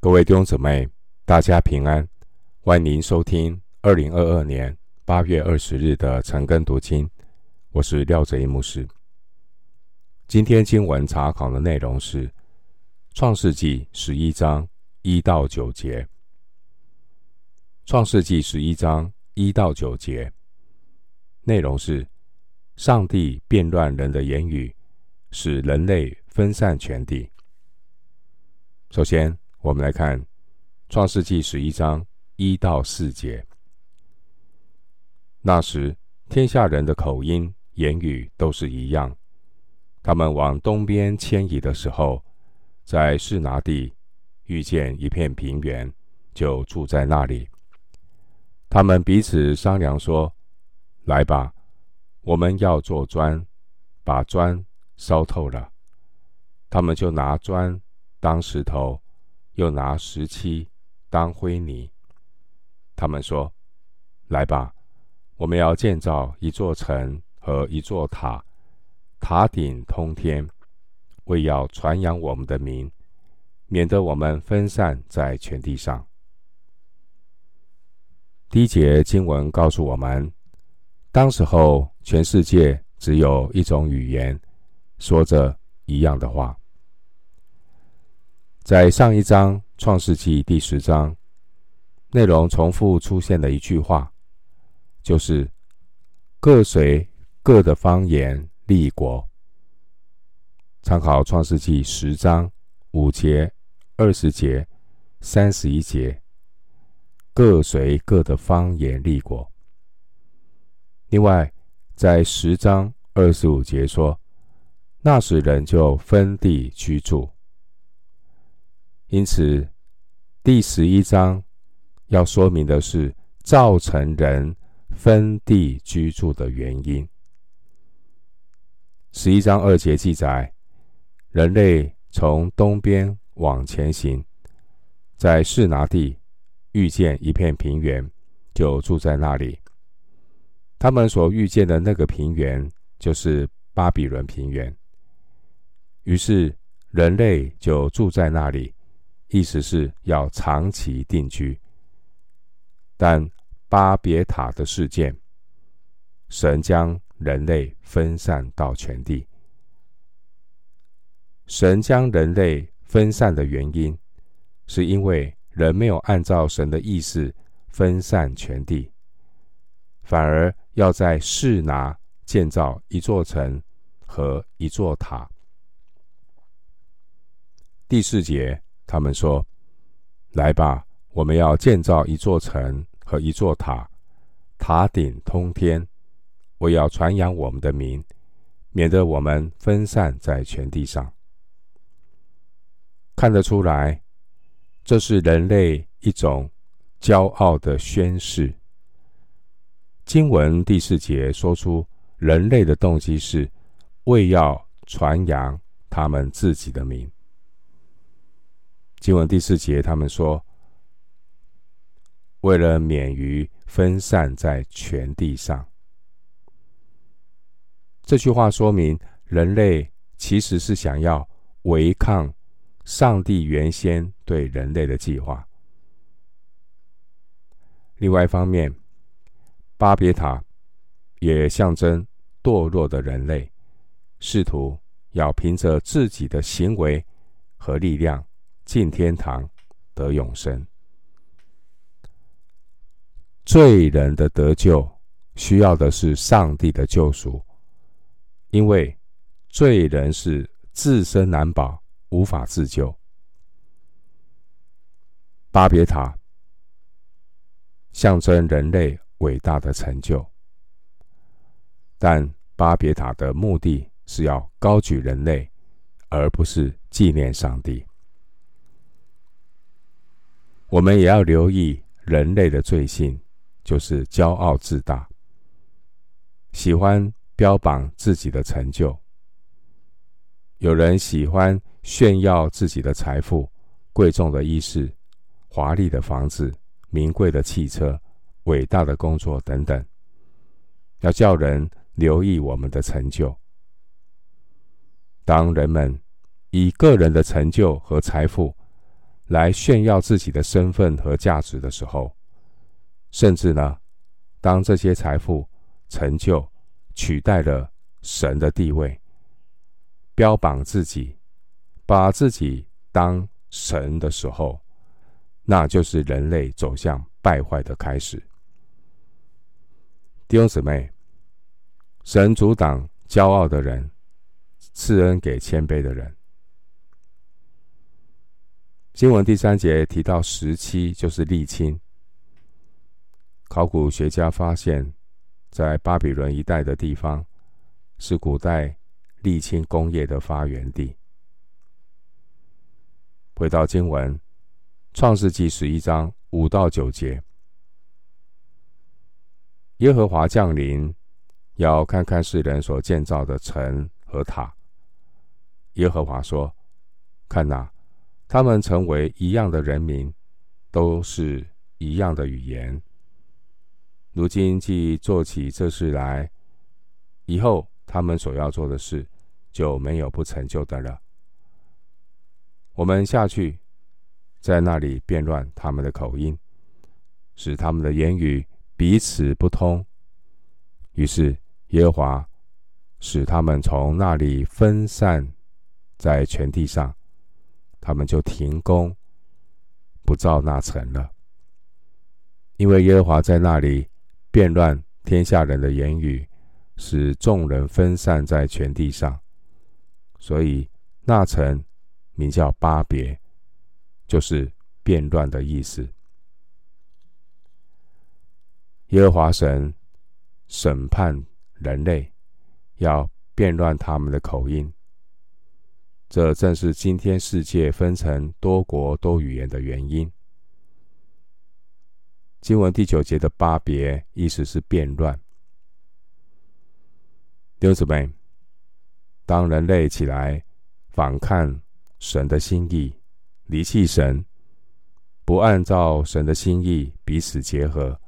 各位弟兄姊妹，大家平安，欢迎收听二零二二年八月二十日的晨更读经。我是廖哲一牧师。今天经文查考的内容是《创世纪》十一章一到九节，《创世纪》十一章一到九节内容是上帝变乱人的言语，使人类分散全地。首先，我们来看《创世纪》十一章一到四节。那时，天下人的口音、言语都是一样。他们往东边迁移的时候，在示拿地遇见一片平原，就住在那里。他们彼此商量说：“来吧，我们要做砖，把砖烧透了。”他们就拿砖当石头。又拿石漆当灰泥。他们说：“来吧，我们要建造一座城和一座塔，塔顶通天，为要传扬我们的名，免得我们分散在全地上。”第一节经文告诉我们，当时候全世界只有一种语言，说着一样的话。在上一章《创世纪》第十章，内容重复出现的一句话，就是“各随各的方言立国”。参考《创世纪》十章五节、二十节、三十一节，“各随各的方言立国”。另外，在十章二十五节说：“那时人就分地居住。”因此，第十一章要说明的是造成人分地居住的原因。十一章二节记载，人类从东边往前行，在示拿地遇见一片平原，就住在那里。他们所遇见的那个平原，就是巴比伦平原。于是，人类就住在那里。意思是要长期定居，但巴别塔的事件，神将人类分散到全地。神将人类分散的原因，是因为人没有按照神的意思分散全地，反而要在示拿建造一座城和一座塔。第四节。他们说：“来吧，我们要建造一座城和一座塔，塔顶通天，为要传扬我们的名，免得我们分散在全地上。”看得出来，这是人类一种骄傲的宣誓。经文第四节说出，人类的动机是为要传扬他们自己的名。经文第四节，他们说：“为了免于分散在全地上。”这句话说明，人类其实是想要违抗上帝原先对人类的计划。另外一方面，巴别塔也象征堕落的人类，试图要凭着自己的行为和力量。进天堂得永生，罪人的得救需要的是上帝的救赎，因为罪人是自身难保，无法自救。巴别塔象征人类伟大的成就，但巴别塔的目的是要高举人类，而不是纪念上帝。我们也要留意人类的罪性，就是骄傲自大，喜欢标榜自己的成就。有人喜欢炫耀自己的财富、贵重的衣饰、华丽的房子、名贵的汽车、伟大的工作等等，要叫人留意我们的成就。当人们以个人的成就和财富，来炫耀自己的身份和价值的时候，甚至呢，当这些财富、成就取代了神的地位，标榜自己，把自己当神的时候，那就是人类走向败坏的开始。弟兄姊妹，神阻挡骄傲的人，赐恩给谦卑的人。经文第三节提到石漆，就是沥青。考古学家发现，在巴比伦一带的地方，是古代沥青工业的发源地。回到经文，创世纪十一章五到九节。耶和华降临，要看看世人所建造的城和塔。耶和华说：“看哪，他们成为一样的人民，都是一样的语言。如今既做起这事来，以后他们所要做的事就没有不成就的了。我们下去，在那里变乱他们的口音，使他们的言语。”彼此不通，于是耶和华使他们从那里分散在全地上，他们就停工，不造那城了。因为耶和华在那里变乱天下人的言语，使众人分散在全地上，所以那城名叫巴别，就是变乱的意思。耶和华神审判人类，要变乱他们的口音。这正是今天世界分成多国多语言的原因。经文第九节的巴别，意思是变乱。弟兄姊妹，当人类起来反抗神的心意，离弃神，不按照神的心意彼此结合。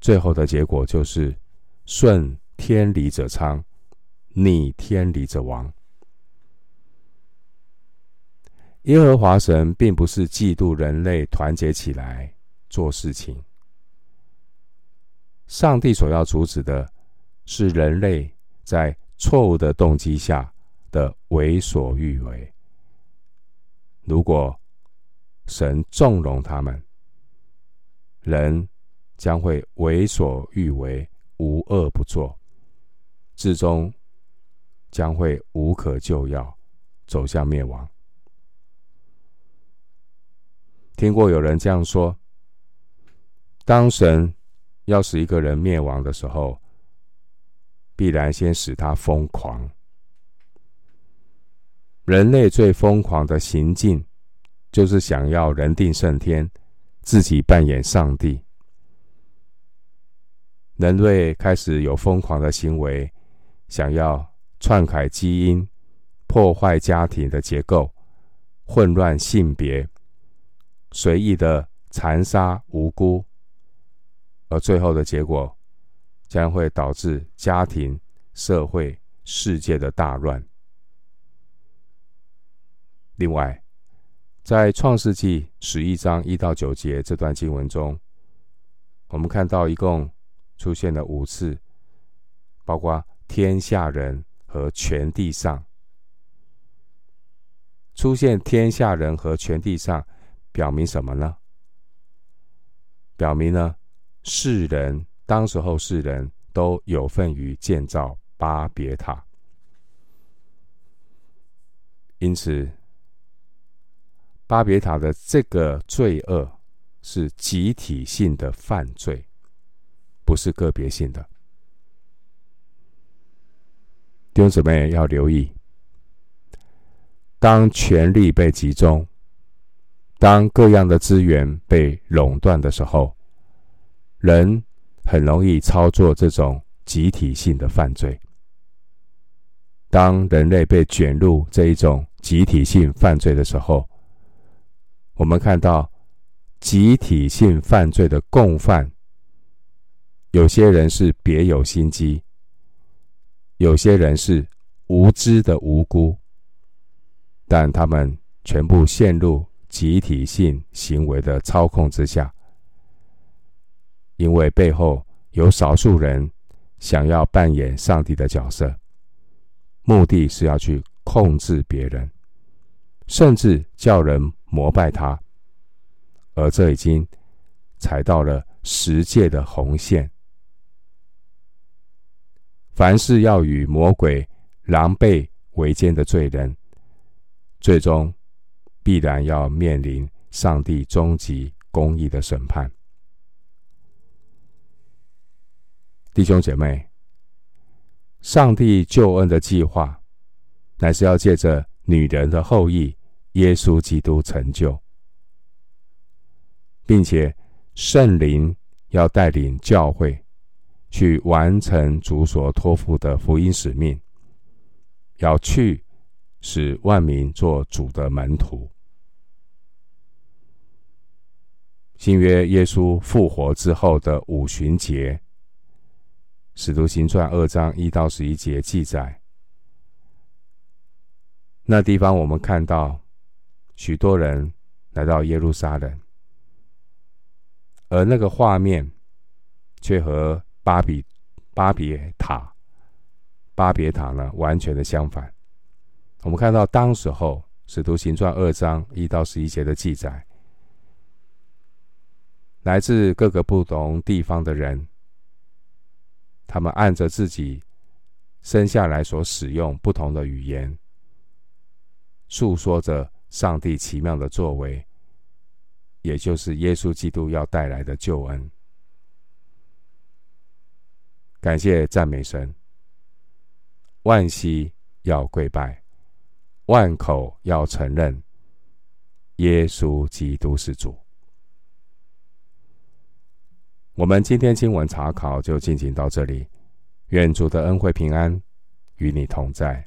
最后的结果就是顺天理者昌，逆天理者亡。耶和华神并不是嫉妒人类团结起来做事情，上帝所要阻止的是人类在错误的动机下的为所欲为。如果神纵容他们，人。将会为所欲为，无恶不作，至终将会无可救药，走向灭亡。听过有人这样说：当神要使一个人灭亡的时候，必然先使他疯狂。人类最疯狂的行径，就是想要人定胜天，自己扮演上帝。人类开始有疯狂的行为，想要篡改基因、破坏家庭的结构、混乱性别、随意的残杀无辜，而最后的结果将会导致家庭、社会、世界的大乱。另外，在创世纪十一章一到九节这段经文中，我们看到一共。出现了五次，包括天下人和全地上。出现天下人和全地上，表明什么呢？表明呢，世人当时候世人都有份于建造巴别塔，因此巴别塔的这个罪恶是集体性的犯罪。不是个别性的，弟兄姊妹要留意：当权力被集中，当各样的资源被垄断的时候，人很容易操作这种集体性的犯罪。当人类被卷入这一种集体性犯罪的时候，我们看到集体性犯罪的共犯。有些人是别有心机，有些人是无知的无辜，但他们全部陷入集体性行为的操控之下，因为背后有少数人想要扮演上帝的角色，目的是要去控制别人，甚至叫人膜拜他，而这已经踩到了十界的红线。凡是要与魔鬼狼狈为奸的罪人，最终必然要面临上帝终极公义的审判。弟兄姐妹，上帝救恩的计划，乃是要借着女人的后裔耶稣基督成就，并且圣灵要带领教会去完成主所托付的福音使命，要去。使万民做主的门徒。新约耶稣复活之后的五旬节，《使徒行传》二章一到十一节记载，那地方我们看到许多人来到耶路撒冷，而那个画面却和巴比巴别塔巴别塔呢完全的相反。我们看到当时候《使徒行传》二章一到十一节的记载，来自各个不同地方的人，他们按着自己生下来所使用不同的语言，诉说着上帝奇妙的作为，也就是耶稣基督要带来的救恩。感谢赞美神，万膝要跪拜。万口要承认耶稣基督是主。我们今天经文查考就进行到这里，愿主的恩惠平安与你同在。